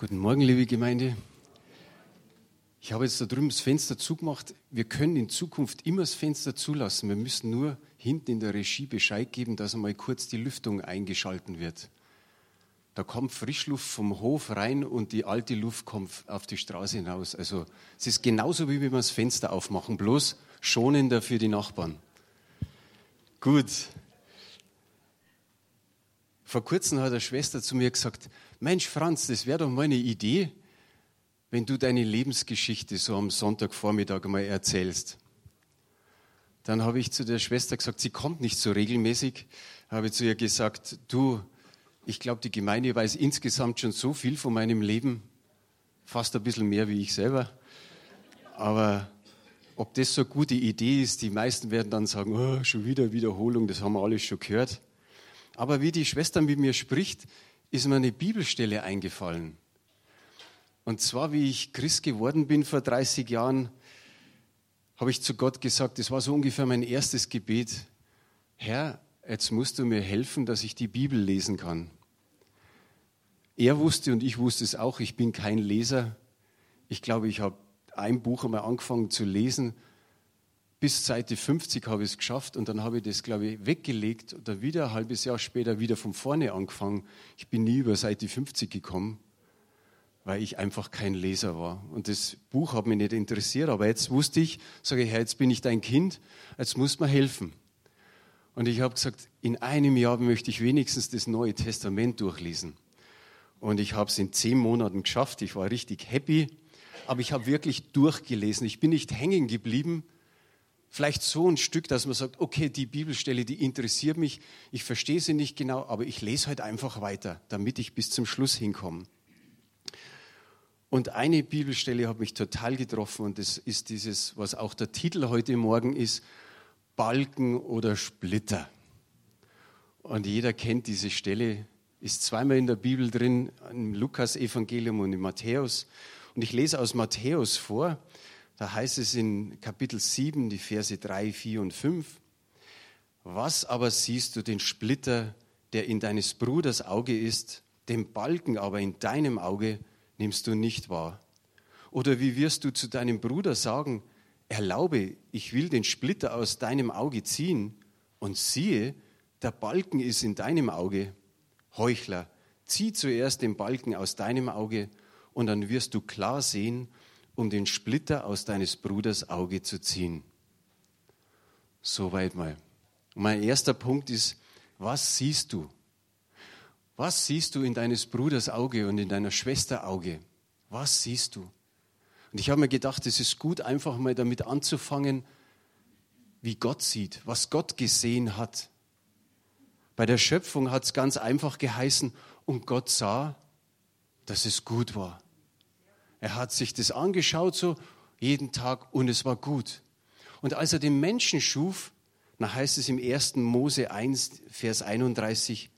Guten Morgen, liebe Gemeinde. Ich habe jetzt da drüben das Fenster zugemacht. Wir können in Zukunft immer das Fenster zulassen. Wir müssen nur hinten in der Regie Bescheid geben, dass einmal kurz die Lüftung eingeschalten wird. Da kommt Frischluft vom Hof rein und die alte Luft kommt auf die Straße hinaus. Also es ist genauso, wie wenn wir das Fenster aufmachen, bloß schonender für die Nachbarn. Gut. Vor kurzem hat eine Schwester zu mir gesagt, Mensch Franz, das wäre doch mal eine Idee, wenn du deine Lebensgeschichte so am Sonntagvormittag mal erzählst. Dann habe ich zu der Schwester gesagt, sie kommt nicht so regelmäßig, habe zu ihr gesagt, du, ich glaube, die Gemeinde weiß insgesamt schon so viel von meinem Leben, fast ein bisschen mehr wie ich selber. Aber ob das so eine gute Idee ist, die meisten werden dann sagen, oh, schon wieder Wiederholung, das haben wir alles schon gehört. Aber wie die Schwester mit mir spricht, ist mir eine Bibelstelle eingefallen. Und zwar, wie ich Christ geworden bin vor 30 Jahren, habe ich zu Gott gesagt, das war so ungefähr mein erstes Gebet, Herr, jetzt musst du mir helfen, dass ich die Bibel lesen kann. Er wusste und ich wusste es auch, ich bin kein Leser. Ich glaube, ich habe ein Buch einmal angefangen zu lesen bis Seite 50 habe ich es geschafft und dann habe ich das, glaube ich, weggelegt oder wieder ein halbes Jahr später wieder von vorne angefangen. Ich bin nie über Seite 50 gekommen, weil ich einfach kein Leser war. Und das Buch hat mich nicht interessiert, aber jetzt wusste ich, sage ich, jetzt bin ich dein Kind, jetzt muss mir helfen. Und ich habe gesagt, in einem Jahr möchte ich wenigstens das Neue Testament durchlesen. Und ich habe es in zehn Monaten geschafft. Ich war richtig happy, aber ich habe wirklich durchgelesen. Ich bin nicht hängen geblieben, Vielleicht so ein Stück, dass man sagt, okay, die Bibelstelle, die interessiert mich, ich verstehe sie nicht genau, aber ich lese halt einfach weiter, damit ich bis zum Schluss hinkomme. Und eine Bibelstelle hat mich total getroffen und das ist dieses, was auch der Titel heute Morgen ist, Balken oder Splitter. Und jeder kennt diese Stelle, ist zweimal in der Bibel drin, im Lukas-Evangelium und im Matthäus. Und ich lese aus Matthäus vor, da heißt es in Kapitel 7, die Verse 3, 4 und 5, was aber siehst du den Splitter, der in deines Bruders Auge ist, den Balken aber in deinem Auge nimmst du nicht wahr? Oder wie wirst du zu deinem Bruder sagen, erlaube, ich will den Splitter aus deinem Auge ziehen, und siehe, der Balken ist in deinem Auge. Heuchler, zieh zuerst den Balken aus deinem Auge, und dann wirst du klar sehen, um den Splitter aus deines Bruders Auge zu ziehen. Soweit mal. mein erster Punkt ist, was siehst du? Was siehst du in deines Bruders Auge und in deiner Schwester Auge? Was siehst du? Und ich habe mir gedacht, es ist gut, einfach mal damit anzufangen, wie Gott sieht, was Gott gesehen hat. Bei der Schöpfung hat es ganz einfach geheißen, und Gott sah, dass es gut war. Er hat sich das angeschaut so jeden Tag und es war gut. Und als er den Menschen schuf, dann heißt es im 1. Mose 1, Vers 31,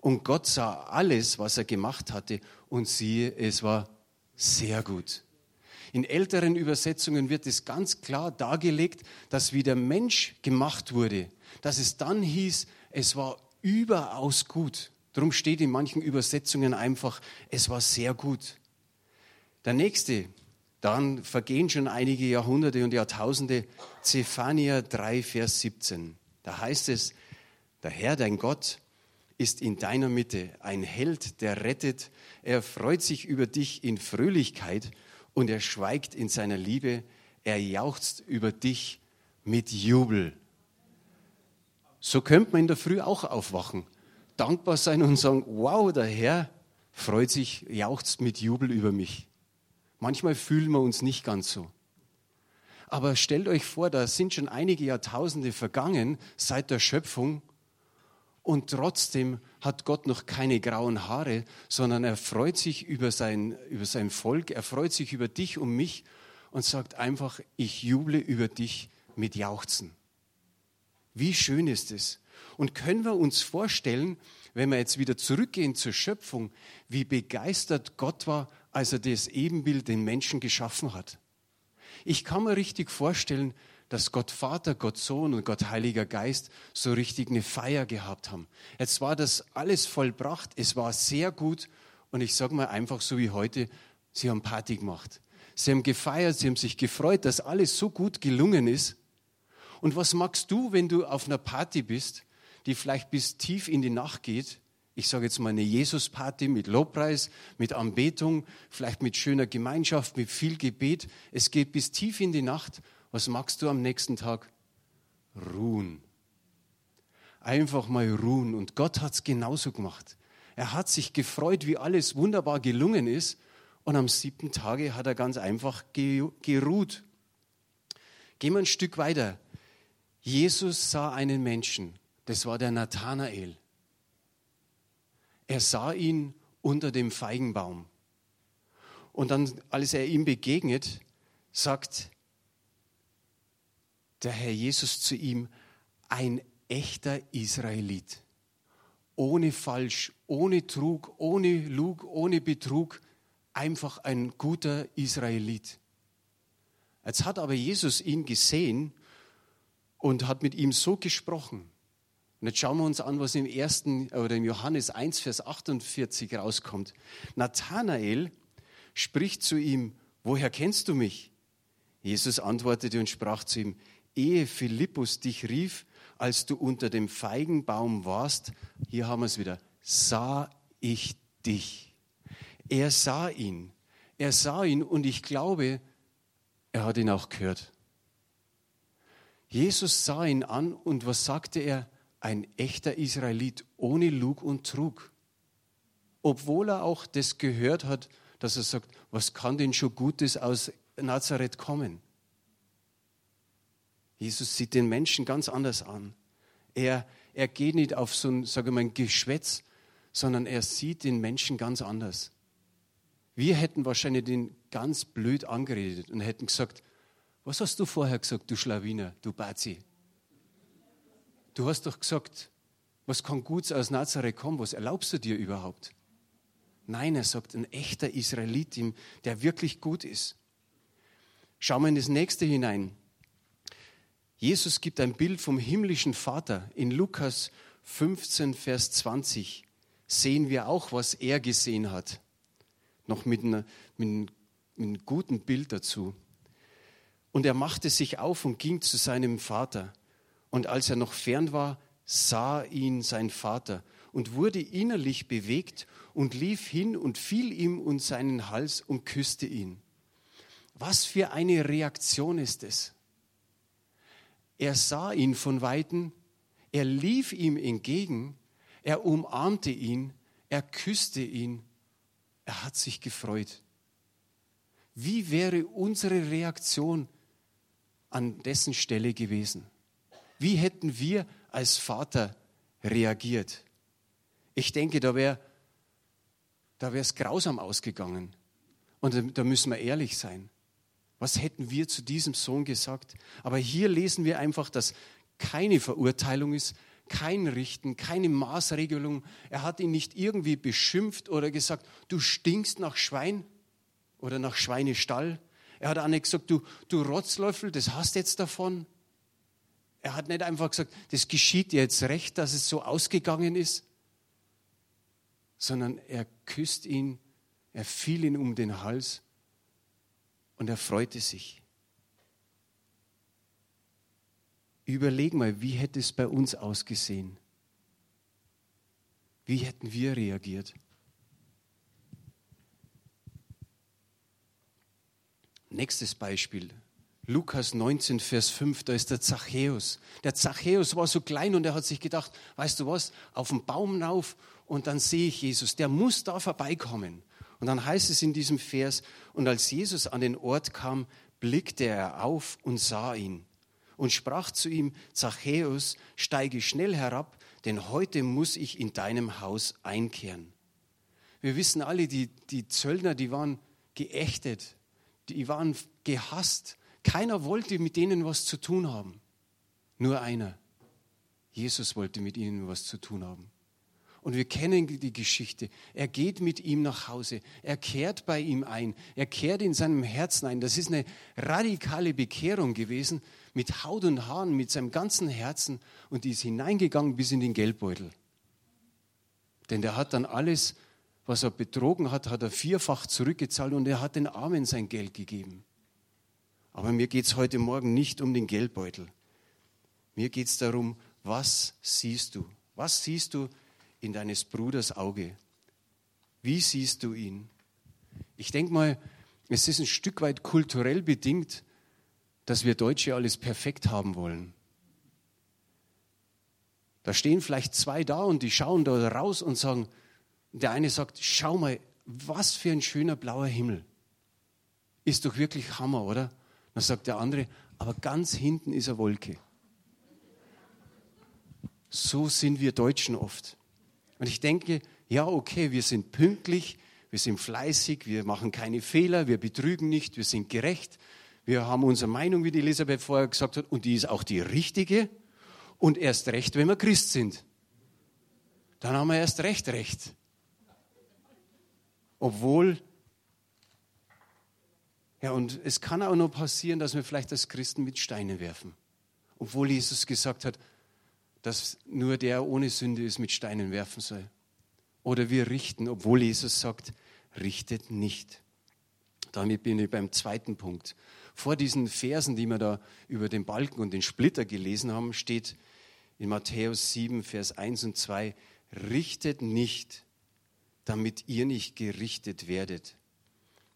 und Gott sah alles, was er gemacht hatte, und siehe, es war sehr gut. In älteren Übersetzungen wird es ganz klar dargelegt, dass wie der Mensch gemacht wurde, dass es dann hieß, es war überaus gut. Darum steht in manchen Übersetzungen einfach, es war sehr gut. Der nächste, dann vergehen schon einige Jahrhunderte und Jahrtausende, Zephania 3, Vers 17. Da heißt es, der Herr, dein Gott, ist in deiner Mitte ein Held, der rettet. Er freut sich über dich in Fröhlichkeit und er schweigt in seiner Liebe. Er jauchzt über dich mit Jubel. So könnte man in der Früh auch aufwachen, dankbar sein und sagen, wow, der Herr freut sich, jauchzt mit Jubel über mich. Manchmal fühlen wir uns nicht ganz so. Aber stellt euch vor, da sind schon einige Jahrtausende vergangen seit der Schöpfung und trotzdem hat Gott noch keine grauen Haare, sondern er freut sich über sein, über sein Volk, er freut sich über dich und mich und sagt einfach, ich juble über dich mit Jauchzen. Wie schön ist es? Und können wir uns vorstellen, wenn wir jetzt wieder zurückgehen zur Schöpfung, wie begeistert Gott war, als er das Ebenbild den Menschen geschaffen hat. Ich kann mir richtig vorstellen, dass Gott Vater, Gott Sohn und Gott Heiliger Geist so richtig eine Feier gehabt haben. Jetzt war das alles vollbracht, es war sehr gut Und ich sage mal einfach so wie heute, sie haben Party gemacht. Sie haben gefeiert, sie haben sich gefreut, dass alles so gut gelungen ist. Und was magst du, wenn du auf einer Party bist, die vielleicht bis tief in die Nacht geht? Ich sage jetzt mal eine Jesus-Party mit Lobpreis, mit Anbetung, vielleicht mit schöner Gemeinschaft, mit viel Gebet. Es geht bis tief in die Nacht. Was magst du am nächsten Tag? Ruhen. Einfach mal ruhen. Und Gott hat es genauso gemacht. Er hat sich gefreut, wie alles wunderbar gelungen ist. Und am siebten Tage hat er ganz einfach geruht. Gehen wir ein Stück weiter. Jesus sah einen Menschen. Das war der Nathanael. Er sah ihn unter dem Feigenbaum. Und dann, als er ihm begegnet, sagt der Herr Jesus zu ihm, ein echter Israelit ohne Falsch, ohne Trug, ohne Lug, ohne Betrug, einfach ein guter Israelit. Jetzt hat aber Jesus ihn gesehen und hat mit ihm so gesprochen. Und jetzt schauen wir uns an, was im ersten oder im Johannes 1, Vers 48 rauskommt. Nathanael spricht zu ihm, woher kennst du mich? Jesus antwortete und sprach zu ihm, ehe Philippus dich rief, als du unter dem Feigenbaum warst, hier haben wir es wieder, sah ich dich. Er sah ihn. Er sah ihn und ich glaube, er hat ihn auch gehört. Jesus sah ihn an und was sagte er? Ein echter Israelit ohne Lug und Trug. Obwohl er auch das gehört hat, dass er sagt, was kann denn schon Gutes aus Nazareth kommen? Jesus sieht den Menschen ganz anders an. Er, er geht nicht auf so ein, sage mal, ein Geschwätz, sondern er sieht den Menschen ganz anders. Wir hätten wahrscheinlich den ganz blöd angeredet und hätten gesagt, was hast du vorher gesagt, du Schlawiner, du Bazi? Du hast doch gesagt, was kann Gutes aus Nazareth kommen, was erlaubst du dir überhaupt? Nein, er sagt, ein echter Israelit, der wirklich gut ist. Schauen wir in das nächste hinein. Jesus gibt ein Bild vom himmlischen Vater. In Lukas 15, Vers 20 sehen wir auch, was er gesehen hat. Noch mit, einer, mit einem guten Bild dazu. Und er machte sich auf und ging zu seinem Vater. Und als er noch fern war, sah ihn sein Vater und wurde innerlich bewegt und lief hin und fiel ihm um seinen Hals und küsste ihn. Was für eine Reaktion ist es? Er sah ihn von weitem, er lief ihm entgegen, er umarmte ihn, er küsste ihn, er hat sich gefreut. Wie wäre unsere Reaktion an dessen Stelle gewesen? Wie hätten wir als Vater reagiert? Ich denke, da wäre da es grausam ausgegangen. Und da müssen wir ehrlich sein. Was hätten wir zu diesem Sohn gesagt? Aber hier lesen wir einfach, dass keine Verurteilung ist, kein Richten, keine Maßregelung. Er hat ihn nicht irgendwie beschimpft oder gesagt, du stinkst nach Schwein oder nach Schweinestall. Er hat auch nicht gesagt, du, du Rotzlöffel, das hast jetzt davon. Er hat nicht einfach gesagt, das geschieht dir jetzt recht, dass es so ausgegangen ist, sondern er küsst ihn, er fiel ihn um den Hals und er freute sich. Überleg mal, wie hätte es bei uns ausgesehen? Wie hätten wir reagiert? Nächstes Beispiel. Lukas 19, Vers 5, da ist der Zachäus. Der Zachäus war so klein und er hat sich gedacht, weißt du was, auf den Baum rauf und dann sehe ich Jesus. Der muss da vorbeikommen. Und dann heißt es in diesem Vers, und als Jesus an den Ort kam, blickte er auf und sah ihn und sprach zu ihm, Zachäus, steige schnell herab, denn heute muss ich in deinem Haus einkehren. Wir wissen alle, die, die Zöllner, die waren geächtet, die waren gehasst. Keiner wollte mit denen was zu tun haben. Nur einer. Jesus wollte mit ihnen was zu tun haben. Und wir kennen die Geschichte. Er geht mit ihm nach Hause. Er kehrt bei ihm ein. Er kehrt in seinem Herzen ein. Das ist eine radikale Bekehrung gewesen mit Haut und Haaren, mit seinem ganzen Herzen. Und die ist hineingegangen bis in den Geldbeutel. Denn der hat dann alles was er betrogen hat, hat er vierfach zurückgezahlt und er hat den Armen sein Geld gegeben. Aber mir geht es heute Morgen nicht um den Geldbeutel. Mir geht es darum, was siehst du? Was siehst du in deines Bruders Auge? Wie siehst du ihn? Ich denke mal, es ist ein Stück weit kulturell bedingt, dass wir Deutsche alles perfekt haben wollen. Da stehen vielleicht zwei da und die schauen da raus und sagen, der eine sagt, schau mal, was für ein schöner blauer Himmel. Ist doch wirklich Hammer, oder? Dann sagt der andere, aber ganz hinten ist eine Wolke. So sind wir Deutschen oft. Und ich denke, ja, okay, wir sind pünktlich, wir sind fleißig, wir machen keine Fehler, wir betrügen nicht, wir sind gerecht, wir haben unsere Meinung, wie die Elisabeth vorher gesagt hat, und die ist auch die richtige. Und erst recht, wenn wir Christ sind. Dann haben wir erst recht recht. Obwohl, ja, und es kann auch noch passieren, dass wir vielleicht als Christen mit Steinen werfen. Obwohl Jesus gesagt hat, dass nur der ohne Sünde ist, mit Steinen werfen soll. Oder wir richten, obwohl Jesus sagt, richtet nicht. Damit bin ich beim zweiten Punkt. Vor diesen Versen, die wir da über den Balken und den Splitter gelesen haben, steht in Matthäus 7, Vers 1 und 2, richtet nicht, damit ihr nicht gerichtet werdet.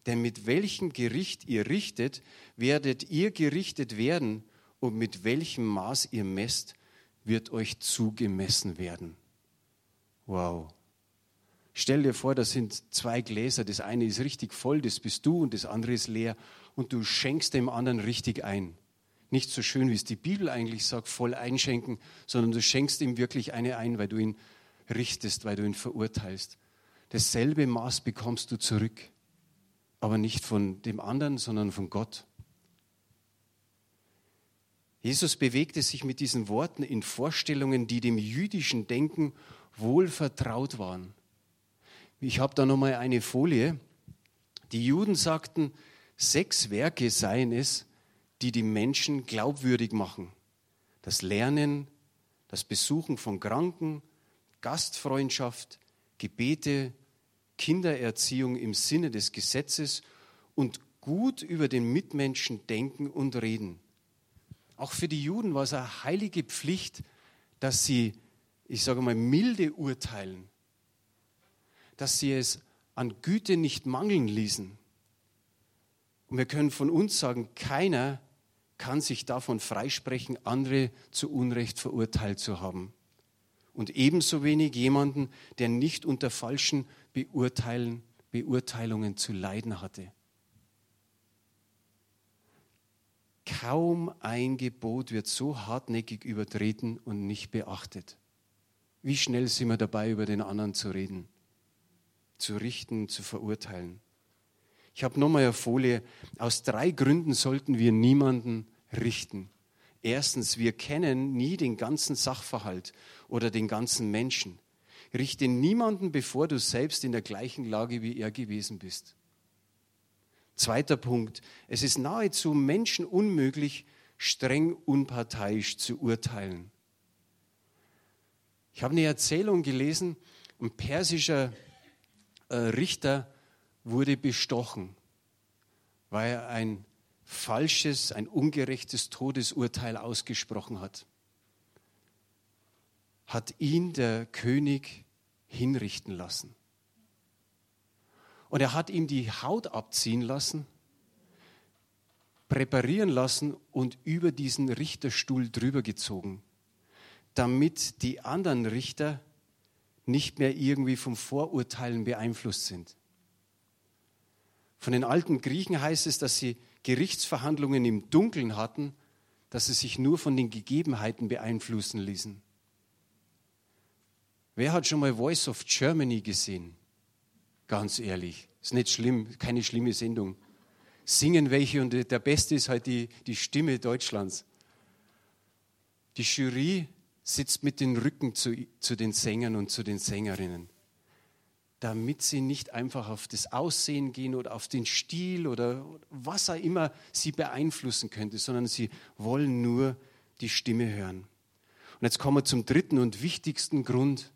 Denn mit welchem Gericht ihr richtet, werdet ihr gerichtet werden und mit welchem Maß ihr messt, wird euch zugemessen werden. Wow. Stell dir vor, das sind zwei Gläser. Das eine ist richtig voll, das bist du, und das andere ist leer. Und du schenkst dem anderen richtig ein. Nicht so schön, wie es die Bibel eigentlich sagt, voll einschenken, sondern du schenkst ihm wirklich eine ein, weil du ihn richtest, weil du ihn verurteilst. Dasselbe Maß bekommst du zurück. Aber nicht von dem anderen, sondern von Gott. Jesus bewegte sich mit diesen Worten in Vorstellungen, die dem jüdischen Denken wohl vertraut waren. Ich habe da nochmal eine Folie. Die Juden sagten, sechs Werke seien es, die die Menschen glaubwürdig machen. Das Lernen, das Besuchen von Kranken, Gastfreundschaft, Gebete, Kindererziehung im Sinne des Gesetzes und gut über den Mitmenschen denken und reden. Auch für die Juden war es eine heilige Pflicht, dass sie, ich sage mal, milde urteilen, dass sie es an Güte nicht mangeln ließen. Und wir können von uns sagen, keiner kann sich davon freisprechen, andere zu Unrecht verurteilt zu haben. Und ebenso wenig jemanden, der nicht unter falschen Beurteilen, Beurteilungen zu leiden hatte. Kaum ein Gebot wird so hartnäckig übertreten und nicht beachtet. Wie schnell sind wir dabei, über den anderen zu reden? zu richten, zu verurteilen. Ich habe nochmal eine Folie. Aus drei Gründen sollten wir niemanden richten. Erstens, wir kennen nie den ganzen Sachverhalt oder den ganzen Menschen. Richte niemanden, bevor du selbst in der gleichen Lage wie er gewesen bist. Zweiter Punkt, es ist nahezu menschenunmöglich, streng unparteiisch zu urteilen. Ich habe eine Erzählung gelesen, ein persischer äh, Richter wurde bestochen, weil er ein falsches, ein ungerechtes Todesurteil ausgesprochen hat. Hat ihn der König hinrichten lassen. Und er hat ihm die Haut abziehen lassen, präparieren lassen und über diesen Richterstuhl drüber gezogen, damit die anderen Richter nicht mehr irgendwie vom Vorurteilen beeinflusst sind. Von den alten Griechen heißt es, dass sie Gerichtsverhandlungen im Dunkeln hatten, dass sie sich nur von den Gegebenheiten beeinflussen ließen. Wer hat schon mal Voice of Germany gesehen? Ganz ehrlich, ist nicht schlimm, keine schlimme Sendung. Singen welche und der Beste ist halt die, die Stimme Deutschlands. Die Jury sitzt mit dem Rücken zu, zu den Sängern und zu den Sängerinnen, damit sie nicht einfach auf das Aussehen gehen oder auf den Stil oder was auch immer sie beeinflussen könnte, sondern sie wollen nur die Stimme hören. Und jetzt kommen wir zum dritten und wichtigsten Grund,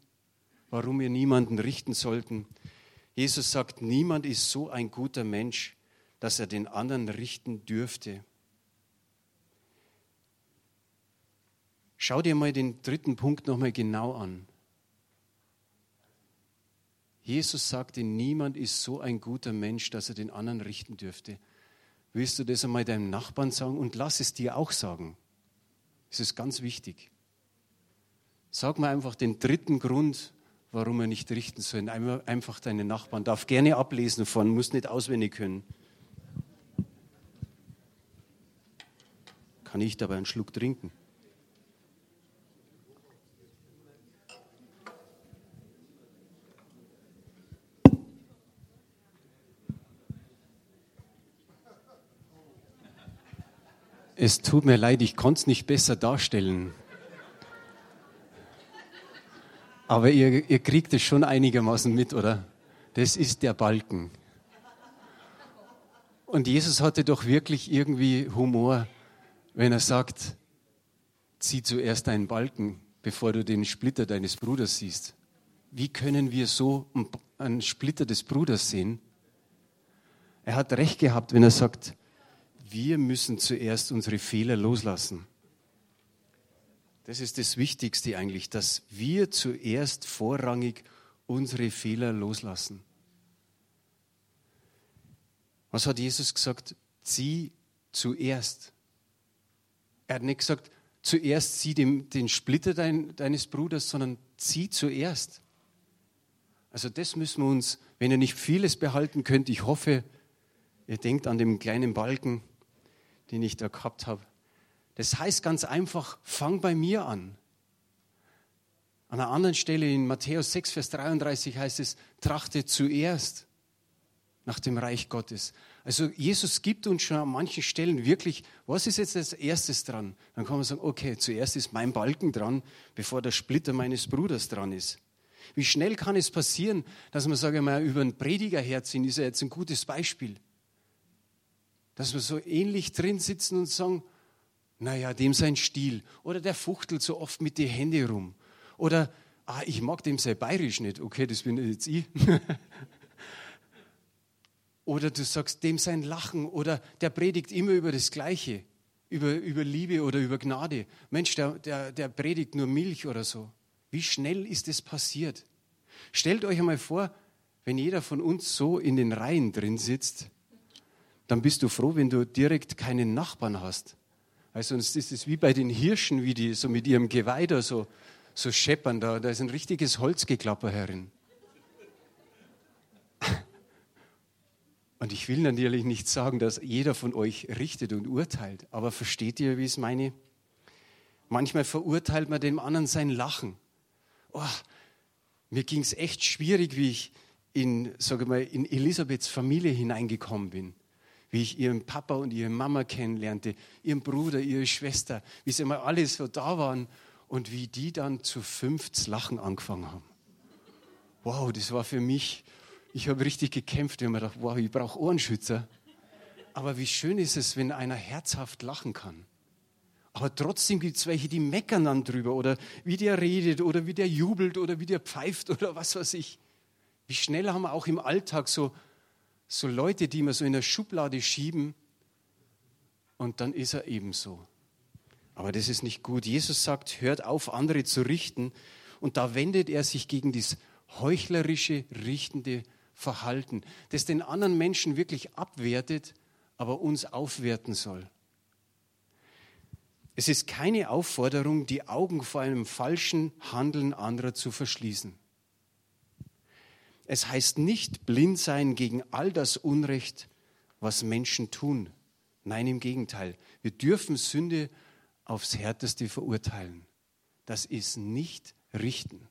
warum wir niemanden richten sollten. Jesus sagt, niemand ist so ein guter Mensch, dass er den anderen richten dürfte. Schau dir mal den dritten Punkt nochmal genau an. Jesus sagte, niemand ist so ein guter Mensch, dass er den anderen richten dürfte. Willst du das einmal deinem Nachbarn sagen und lass es dir auch sagen? Das ist ganz wichtig. Sag mal einfach den dritten Grund, warum er nicht richten soll. Einfach deinen Nachbarn. Darf gerne ablesen von, muss nicht auswendig können. Kann ich dabei einen Schluck trinken? Es tut mir leid, ich konnte es nicht besser darstellen. Aber ihr, ihr kriegt es schon einigermaßen mit, oder? Das ist der Balken. Und Jesus hatte doch wirklich irgendwie Humor, wenn er sagt, zieh zuerst einen Balken, bevor du den Splitter deines Bruders siehst. Wie können wir so einen Splitter des Bruders sehen? Er hat recht gehabt, wenn er sagt, wir müssen zuerst unsere Fehler loslassen. Das ist das Wichtigste eigentlich, dass wir zuerst vorrangig unsere Fehler loslassen. Was hat Jesus gesagt? Zieh zuerst. Er hat nicht gesagt, zuerst zieh den, den Splitter dein, deines Bruders, sondern zieh zuerst. Also das müssen wir uns, wenn ihr nicht vieles behalten könnt, ich hoffe, ihr denkt an den kleinen Balken, den ich da gehabt habe. Das heißt ganz einfach, fang bei mir an. An einer anderen Stelle in Matthäus 6, Vers 33 heißt es, trachte zuerst nach dem Reich Gottes. Also Jesus gibt uns schon an manchen Stellen wirklich, was ist jetzt als erstes dran? Dann kann man sagen, okay, zuerst ist mein Balken dran, bevor der Splitter meines Bruders dran ist. Wie schnell kann es passieren, dass man, sage ich mal, über einen Prediger herziehen, ist ja jetzt ein gutes Beispiel dass wir so ähnlich drin sitzen und sagen, naja, dem sein Stil. Oder der fuchtelt so oft mit den Händen rum. Oder, ah, ich mag dem sein Bayerisch nicht. Okay, das bin jetzt ich. oder du sagst, dem sein Lachen. Oder der predigt immer über das Gleiche. Über, über Liebe oder über Gnade. Mensch, der, der, der predigt nur Milch oder so. Wie schnell ist das passiert? Stellt euch einmal vor, wenn jeder von uns so in den Reihen drin sitzt, dann bist du froh, wenn du direkt keinen Nachbarn hast. Also sonst ist es wie bei den Hirschen, wie die so mit ihrem Geweih da so, so scheppern. Da, da ist ein richtiges Holzgeklapper herin. Und ich will natürlich nicht sagen, dass jeder von euch richtet und urteilt, aber versteht ihr, wie ich es meine? Manchmal verurteilt man dem anderen sein Lachen. Oh, mir ging es echt schwierig, wie ich in, sage mal, in Elisabeths Familie hineingekommen bin wie ich ihren Papa und ihre Mama kennenlernte, ihren Bruder, ihre Schwester, wie sie immer alle so da waren und wie die dann zu fünft Lachen angefangen haben. Wow, das war für mich, ich habe richtig gekämpft, wenn man dachte, wow, ich brauche Ohrenschützer. Aber wie schön ist es, wenn einer herzhaft lachen kann. Aber trotzdem gibt es welche, die meckern dann drüber oder wie der redet oder wie der jubelt oder wie der pfeift oder was weiß ich. Wie schnell haben wir auch im Alltag so so Leute, die man so in der Schublade schieben und dann ist er ebenso. Aber das ist nicht gut. Jesus sagt, hört auf, andere zu richten. Und da wendet er sich gegen das heuchlerische, richtende Verhalten, das den anderen Menschen wirklich abwertet, aber uns aufwerten soll. Es ist keine Aufforderung, die Augen vor einem falschen Handeln anderer zu verschließen. Es heißt nicht blind sein gegen all das Unrecht, was Menschen tun. Nein, im Gegenteil. Wir dürfen Sünde aufs Härteste verurteilen. Das ist nicht richten.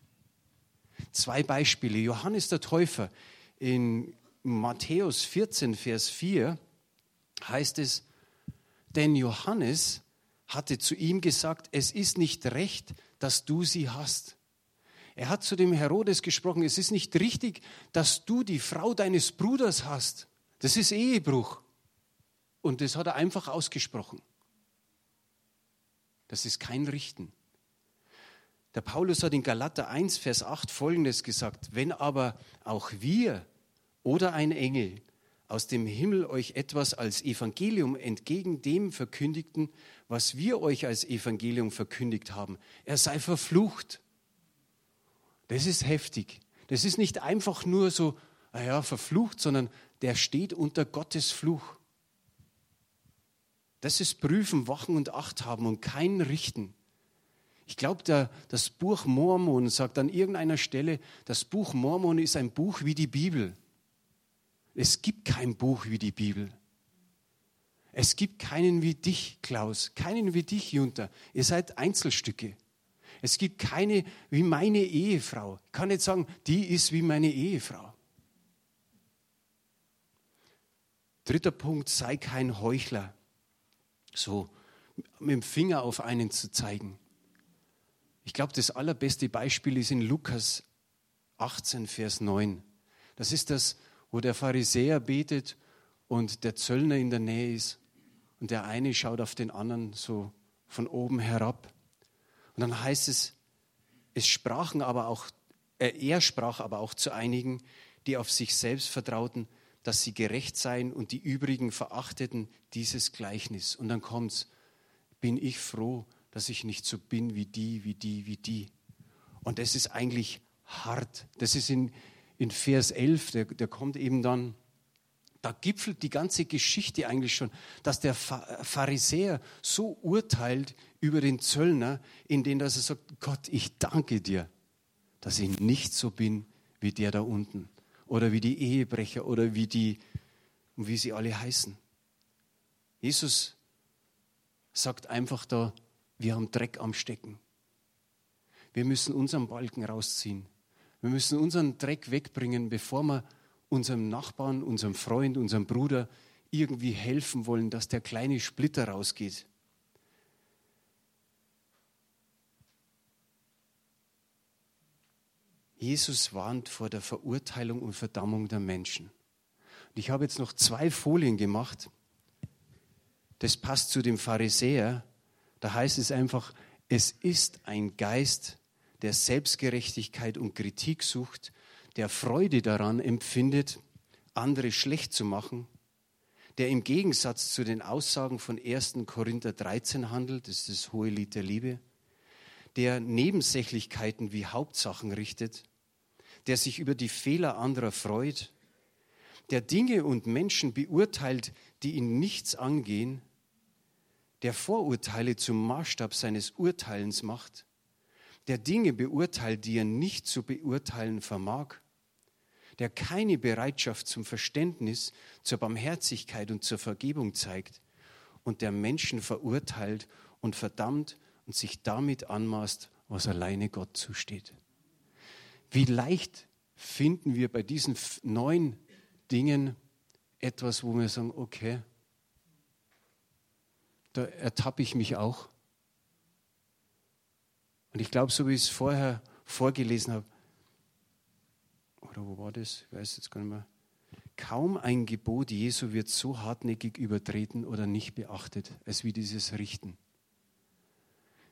Zwei Beispiele. Johannes der Täufer in Matthäus 14, Vers 4 heißt es, denn Johannes hatte zu ihm gesagt, es ist nicht recht, dass du sie hast. Er hat zu dem Herodes gesprochen, es ist nicht richtig, dass du die Frau deines Bruders hast. Das ist Ehebruch. Und das hat er einfach ausgesprochen. Das ist kein Richten. Der Paulus hat in Galater 1, Vers 8 folgendes gesagt, wenn aber auch wir oder ein Engel aus dem Himmel euch etwas als Evangelium entgegen dem verkündigten, was wir euch als Evangelium verkündigt haben, er sei verflucht. Das ist heftig. Das ist nicht einfach nur so, naja, verflucht, sondern der steht unter Gottes Fluch. Das ist prüfen, wachen und acht haben und kein richten. Ich glaube, das Buch Mormon sagt an irgendeiner Stelle, das Buch Mormon ist ein Buch wie die Bibel. Es gibt kein Buch wie die Bibel. Es gibt keinen wie dich, Klaus, keinen wie dich, Junter. Ihr seid Einzelstücke. Es gibt keine wie meine Ehefrau. Ich kann nicht sagen, die ist wie meine Ehefrau. Dritter Punkt, sei kein Heuchler. So mit dem Finger auf einen zu zeigen. Ich glaube, das allerbeste Beispiel ist in Lukas 18, Vers 9. Das ist das, wo der Pharisäer betet und der Zöllner in der Nähe ist. Und der eine schaut auf den anderen so von oben herab. Und dann heißt es, es sprachen aber auch, äh, er sprach aber auch zu einigen, die auf sich selbst vertrauten, dass sie gerecht seien und die übrigen verachteten dieses Gleichnis. Und dann kommt's, bin ich froh, dass ich nicht so bin wie die, wie die, wie die. Und das ist eigentlich hart. Das ist in, in Vers 11, der, der kommt eben dann, da gipfelt die ganze Geschichte eigentlich schon, dass der Pharisäer so urteilt über den Zöllner, indem er sagt, Gott, ich danke dir, dass ich nicht so bin wie der da unten oder wie die Ehebrecher oder wie die, wie sie alle heißen. Jesus sagt einfach da, wir haben Dreck am Stecken. Wir müssen unseren Balken rausziehen. Wir müssen unseren Dreck wegbringen, bevor wir unserem Nachbarn, unserem Freund, unserem Bruder irgendwie helfen wollen, dass der kleine Splitter rausgeht. Jesus warnt vor der Verurteilung und Verdammung der Menschen. Und ich habe jetzt noch zwei Folien gemacht. Das passt zu dem Pharisäer, da heißt es einfach, es ist ein Geist, der Selbstgerechtigkeit und Kritik sucht, der Freude daran empfindet, andere schlecht zu machen, der im Gegensatz zu den Aussagen von 1. Korinther 13 handelt, das ist das hohe Lied der Liebe, der Nebensächlichkeiten wie Hauptsachen richtet, der sich über die Fehler anderer freut, der Dinge und Menschen beurteilt, die ihn nichts angehen, der Vorurteile zum Maßstab seines Urteilens macht, der Dinge beurteilt, die er nicht zu beurteilen vermag, der keine Bereitschaft zum Verständnis, zur Barmherzigkeit und zur Vergebung zeigt und der Menschen verurteilt und verdammt und sich damit anmaßt, was alleine Gott zusteht. Wie leicht finden wir bei diesen neun Dingen etwas, wo wir sagen, okay, da ertappe ich mich auch. Und ich glaube, so wie ich es vorher vorgelesen habe, oder wo war das? Ich weiß jetzt gar nicht mehr. Kaum ein Gebot Jesu wird so hartnäckig übertreten oder nicht beachtet, als wie dieses Richten.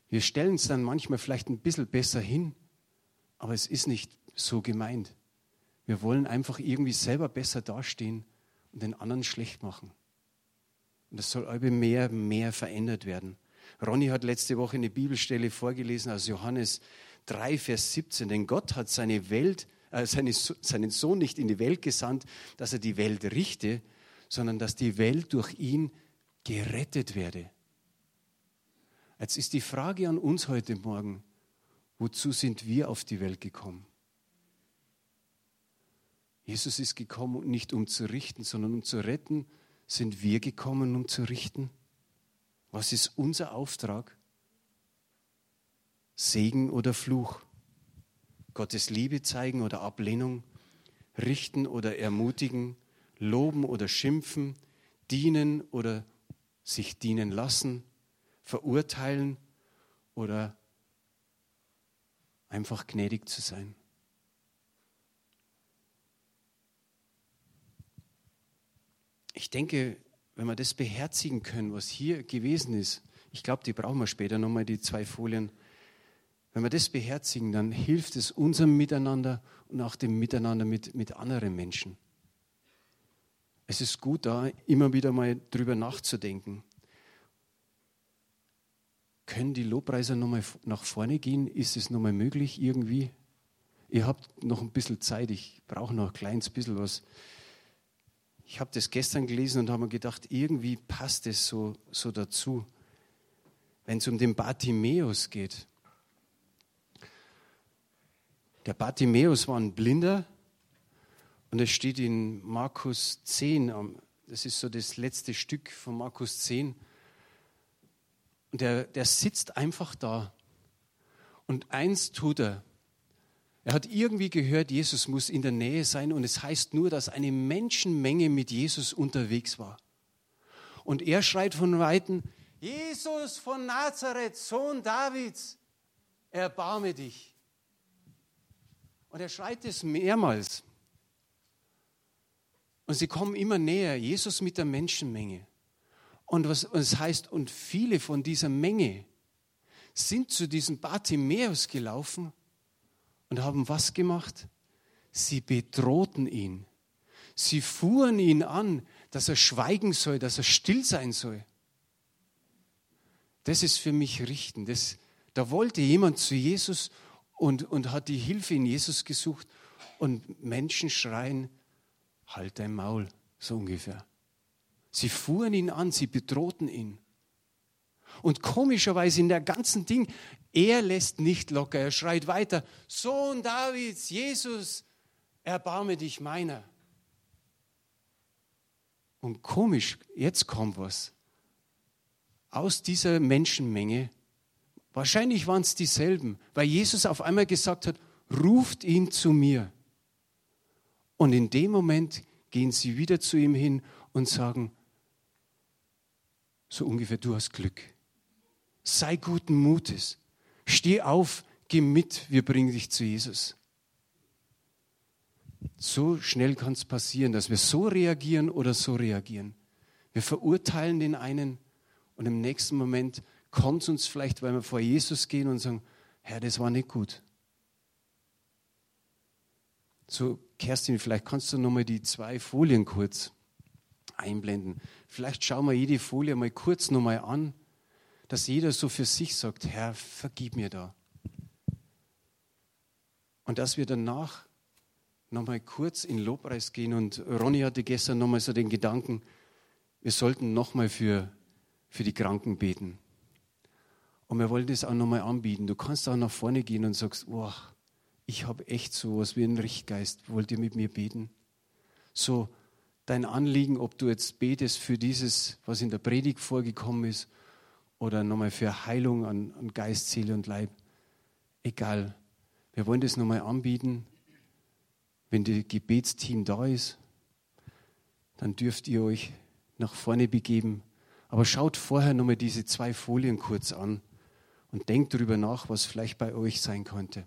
Wir stellen es dann manchmal vielleicht ein bisschen besser hin, aber es ist nicht so gemeint. Wir wollen einfach irgendwie selber besser dastehen und den anderen schlecht machen. Und das soll aber mehr, mehr verändert werden. Ronny hat letzte Woche eine Bibelstelle vorgelesen aus Johannes 3, Vers 17. Denn Gott hat seine Welt, äh, seine, seinen Sohn nicht in die Welt gesandt, dass er die Welt richte, sondern dass die Welt durch ihn gerettet werde. Jetzt ist die Frage an uns heute Morgen, wozu sind wir auf die Welt gekommen? Jesus ist gekommen, nicht um zu richten, sondern um zu retten sind wir gekommen, um zu richten? Was ist unser Auftrag? Segen oder Fluch? Gottes Liebe zeigen oder Ablehnung? Richten oder ermutigen? Loben oder schimpfen? Dienen oder sich dienen lassen? Verurteilen oder einfach gnädig zu sein? ich denke, wenn wir das beherzigen können, was hier gewesen ist, ich glaube, die brauchen wir später nochmal, die zwei Folien. Wenn wir das beherzigen, dann hilft es unserem Miteinander und auch dem Miteinander mit, mit anderen Menschen. Es ist gut, da immer wieder mal drüber nachzudenken. Können die Lobpreiser nochmal nach vorne gehen? Ist es nochmal möglich irgendwie? Ihr habt noch ein bisschen Zeit, ich brauche noch ein kleines bisschen was. Ich habe das gestern gelesen und habe mir gedacht, irgendwie passt es so, so dazu, wenn es um den Bartimäus geht. Der Bartimäus war ein Blinder und es steht in Markus 10, das ist so das letzte Stück von Markus 10. Und der, der sitzt einfach da. Und eins tut er. Er hat irgendwie gehört, Jesus muss in der Nähe sein und es heißt nur, dass eine Menschenmenge mit Jesus unterwegs war. Und er schreit von Weitem, Jesus von Nazareth, Sohn Davids, erbarme dich. Und er schreit es mehrmals. Und sie kommen immer näher, Jesus mit der Menschenmenge. Und was es heißt, und viele von dieser Menge sind zu diesem Bartimäus gelaufen und haben was gemacht? Sie bedrohten ihn. Sie fuhren ihn an, dass er schweigen soll, dass er still sein soll. Das ist für mich richten. Das, da wollte jemand zu Jesus und, und hat die Hilfe in Jesus gesucht und Menschen schreien, halt dein Maul, so ungefähr. Sie fuhren ihn an, sie bedrohten ihn. Und komischerweise in der ganzen Ding, er lässt nicht locker, er schreit weiter, Sohn Davids, Jesus, erbarme dich meiner. Und komisch, jetzt kommt was. Aus dieser Menschenmenge, wahrscheinlich waren es dieselben, weil Jesus auf einmal gesagt hat, ruft ihn zu mir. Und in dem Moment gehen sie wieder zu ihm hin und sagen, so ungefähr, du hast Glück. Sei guten Mutes. Steh auf, geh mit, wir bringen dich zu Jesus. So schnell kann es passieren, dass wir so reagieren oder so reagieren. Wir verurteilen den einen und im nächsten Moment kommt es uns vielleicht, weil wir vor Jesus gehen und sagen, Herr, das war nicht gut. So, Kerstin, vielleicht kannst du nochmal die zwei Folien kurz einblenden. Vielleicht schauen wir jede Folie mal kurz nochmal an, dass jeder so für sich sagt, Herr, vergib mir da. Und dass wir danach nochmal kurz in Lobpreis gehen. Und Ronny hatte gestern nochmal so den Gedanken, wir sollten nochmal für, für die Kranken beten. Und wir wollen das auch nochmal anbieten. Du kannst auch nach vorne gehen und sagst, oh, ich habe echt so was wie einen Richtgeist. Wollt ihr mit mir beten? So, dein Anliegen, ob du jetzt betest für dieses, was in der Predigt vorgekommen ist, oder nochmal für Heilung an, an Geist, Seele und Leib. Egal. Wir wollen das nochmal anbieten. Wenn das Gebetsteam da ist, dann dürft ihr euch nach vorne begeben. Aber schaut vorher nochmal diese zwei Folien kurz an und denkt darüber nach, was vielleicht bei euch sein könnte.